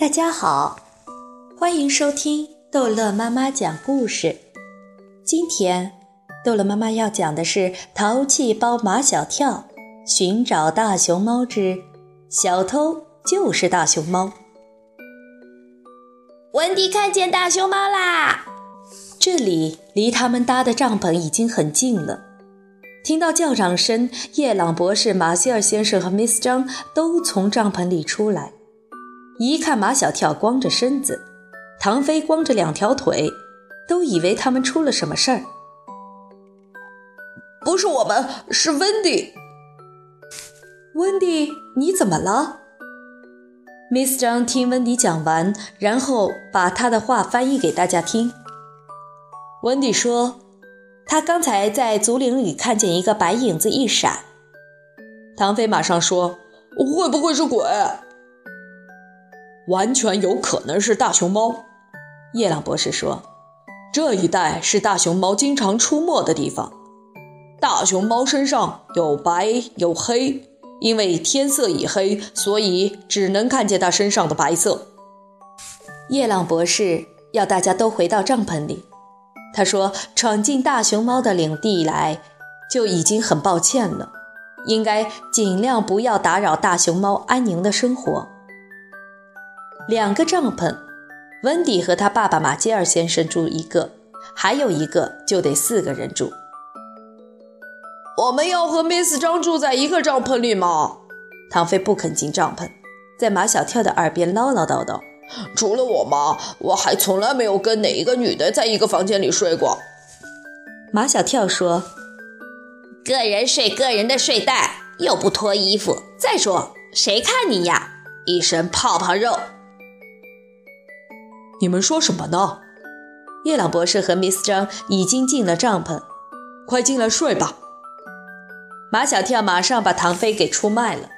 大家好，欢迎收听逗乐妈妈讲故事。今天，逗乐妈妈要讲的是《淘气包马小跳寻找大熊猫之小偷就是大熊猫》。文迪看见大熊猫啦！这里离他们搭的帐篷已经很近了。听到叫嚷声，叶朗博士、马歇尔先生和 Miss 张都从帐篷里出来。一看马小跳光着身子，唐飞光着两条腿，都以为他们出了什么事儿。不是我们，是温迪。温迪，你怎么了？Miss 张听温迪讲完，然后把他的话翻译给大家听。温迪说，他刚才在竹林里看见一个白影子一闪。唐飞马上说：“会不会是鬼？”完全有可能是大熊猫，叶朗博士说：“这一带是大熊猫经常出没的地方。大熊猫身上有白有黑，因为天色已黑，所以只能看见它身上的白色。”叶朗博士要大家都回到帐篷里。他说：“闯进大熊猫的领地来，就已经很抱歉了，应该尽量不要打扰大熊猫安宁的生活。”两个帐篷，温迪和他爸爸马歇尔先生住一个，还有一个就得四个人住。我们要和 Miss 张住在一个帐篷里吗？唐飞不肯进帐篷，在马小跳的耳边唠唠叨叨。除了我妈，我还从来没有跟哪一个女的在一个房间里睡过。马小跳说：“个人睡个人的睡袋，又不脱衣服。再说，谁看你呀？一身泡泡肉。”你们说什么呢？叶朗博士和 Miss 张已经进了帐篷，快进来睡吧。马小跳马上把唐飞给出卖了。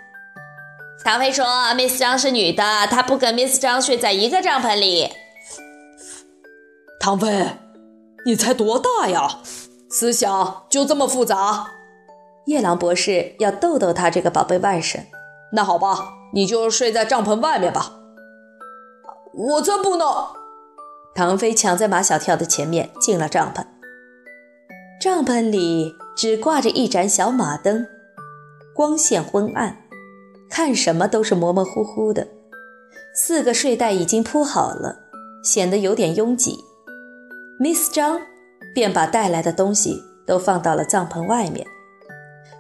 唐飞说：“Miss 张是女的，她不跟 Miss 张睡在一个帐篷里。”唐飞，你才多大呀？思想就这么复杂？夜郎博士要逗逗他这个宝贝外甥。那好吧，你就睡在帐篷外面吧。我才不呢！唐飞抢在马小跳的前面进了帐篷。帐篷里只挂着一盏小马灯，光线昏暗，看什么都是模模糊糊的。四个睡袋已经铺好了，显得有点拥挤。Miss 张便把带来的东西都放到了帐篷外面，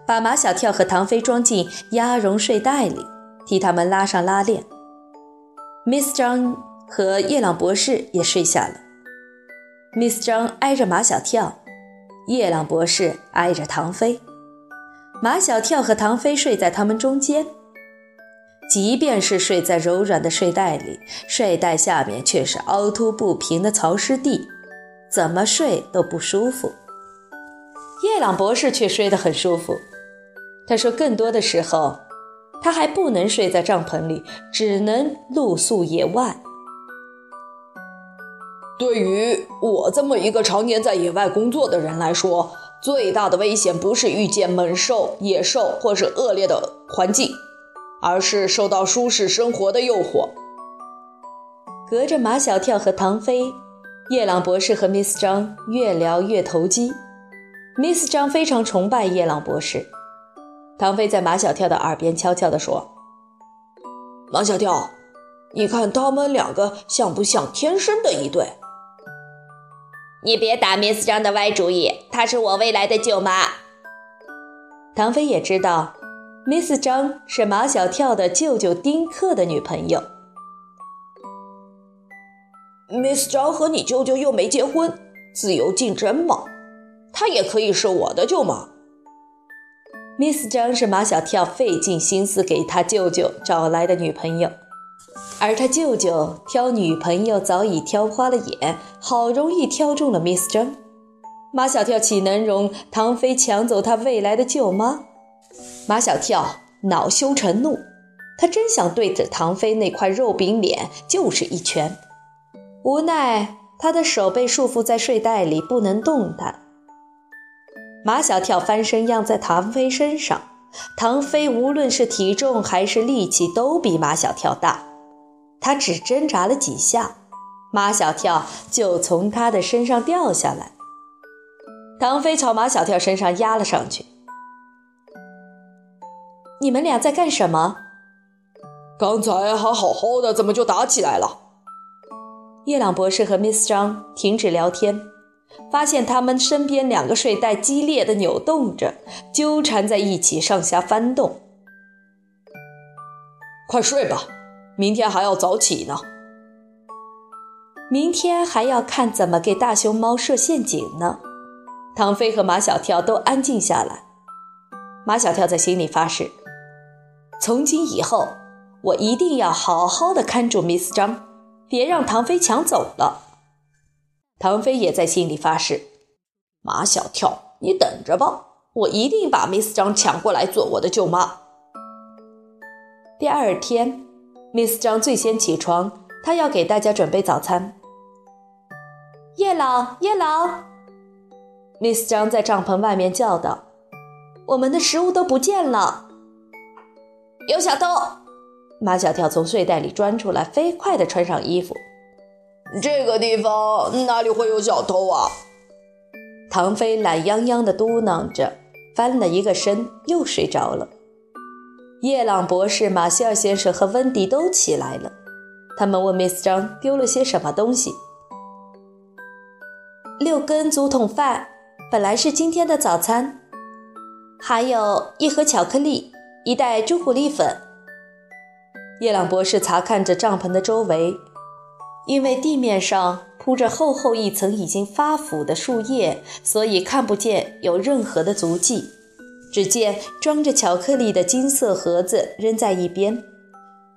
把马小跳和唐飞装进鸭绒睡袋里，替他们拉上拉链。Miss 张和叶朗博士也睡下了。Miss 张挨着马小跳，叶朗博士挨着唐飞。马小跳和唐飞睡在他们中间。即便是睡在柔软的睡袋里，睡袋下面却是凹凸不平的潮湿地，怎么睡都不舒服。叶朗博士却睡得很舒服。他说，更多的时候。他还不能睡在帐篷里，只能露宿野外。对于我这么一个常年在野外工作的人来说，最大的危险不是遇见猛兽、野兽或是恶劣的环境，而是受到舒适生活的诱惑。隔着马小跳和唐飞，叶朗博士和 Miss 张越聊越投机。Miss 张非常崇拜叶朗博士。唐飞在马小跳的耳边悄悄地说：“马小跳，你看他们两个像不像天生的一对？”你别打 Miss 张的歪主意，她是我未来的舅妈。唐飞也知道，Miss 张是马小跳的舅舅丁克的女朋友。Miss 张和你舅舅又没结婚，自由竞争嘛，她也可以是我的舅妈。Miss 张是马小跳费尽心思给他舅舅找来的女朋友，而他舅舅挑女朋友早已挑花了眼，好容易挑中了 Miss 张。马小跳岂能容唐飞抢走他未来的舅妈？马小跳恼羞成怒，他真想对着唐飞那块肉饼脸就是一拳，无奈他的手被束缚在睡袋里，不能动弹。马小跳翻身压在唐飞身上，唐飞无论是体重还是力气都比马小跳大，他只挣扎了几下，马小跳就从他的身上掉下来。唐飞朝马小跳身上压了上去。你们俩在干什么？刚才还好好的，怎么就打起来了？叶朗博士和 Miss 张停止聊天，发现他们身边两个睡袋激烈的扭动着，纠缠在一起，上下翻动。快睡吧，明天还要早起呢。明天还要看怎么给大熊猫设陷阱呢。唐飞和马小跳都安静下来。马小跳在心里发誓：从今以后，我一定要好好的看住 Miss 张。别让唐飞抢走了。唐飞也在心里发誓：“马小跳，你等着吧，我一定把 Miss 张抢过来做我的舅妈。”第二天，Miss 张最先起床，她要给大家准备早餐。叶老，叶老，Miss 张在帐篷外面叫道：“我们的食物都不见了，有小偷！”马小跳从睡袋里钻出来，飞快地穿上衣服。这个地方哪里会有小偷啊？唐飞懒洋洋地嘟囔着，翻了一个身，又睡着了。叶朗博士、马歇尔先生和温迪都起来了，他们问 Miss 张丢了些什么东西。六根竹筒饭，本来是今天的早餐，还有一盒巧克力，一袋朱古力粉。叶朗博士查看着帐篷的周围，因为地面上铺着厚厚一层已经发腐的树叶，所以看不见有任何的足迹。只见装着巧克力的金色盒子扔在一边，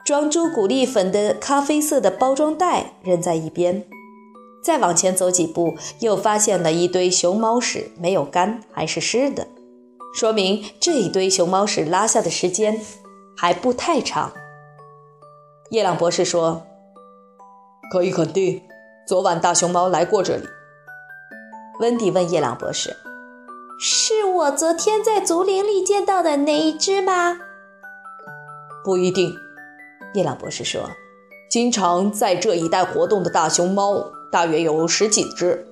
装朱古力粉的咖啡色的包装袋扔在一边。再往前走几步，又发现了一堆熊猫屎，没有干，还是湿的，说明这一堆熊猫屎拉下的时间还不太长。叶朗博士说：“可以肯定，昨晚大熊猫来过这里。”温迪问叶朗博士：“是我昨天在竹林里见到的那一只吗？”“不一定。”叶朗博士说：“经常在这一带活动的大熊猫大约有十几只。”“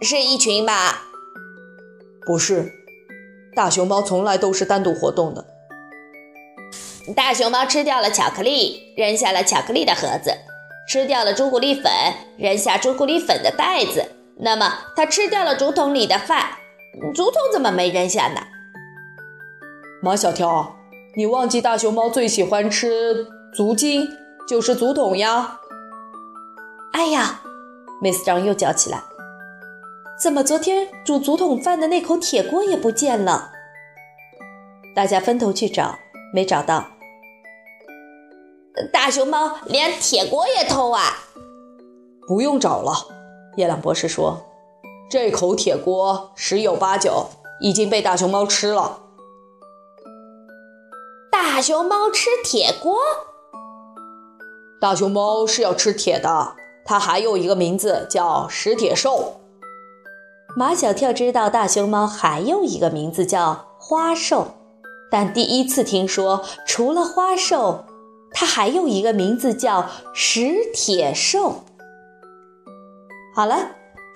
是一群吧？”“不是，大熊猫从来都是单独活动的。”大熊猫吃掉了巧克力，扔下了巧克力的盒子；吃掉了朱古力粉，扔下朱古力粉的袋子。那么，它吃掉了竹筒里的饭，竹筒怎么没扔下呢？马小跳，你忘记大熊猫最喜欢吃竹筋，就是竹筒呀！哎呀，Miss 张又叫起来：“怎么昨天煮竹筒饭的那口铁锅也不见了？”大家分头去找，没找到。大熊猫连铁锅也偷啊！不用找了，叶朗博士说：“这口铁锅十有八九已经被大熊猫吃了。”大熊猫吃铁锅？大熊猫是要吃铁的，它还有一个名字叫食铁兽。马小跳知道大熊猫还有一个名字叫花兽，但第一次听说除了花兽。它还有一个名字叫食铁兽。好了，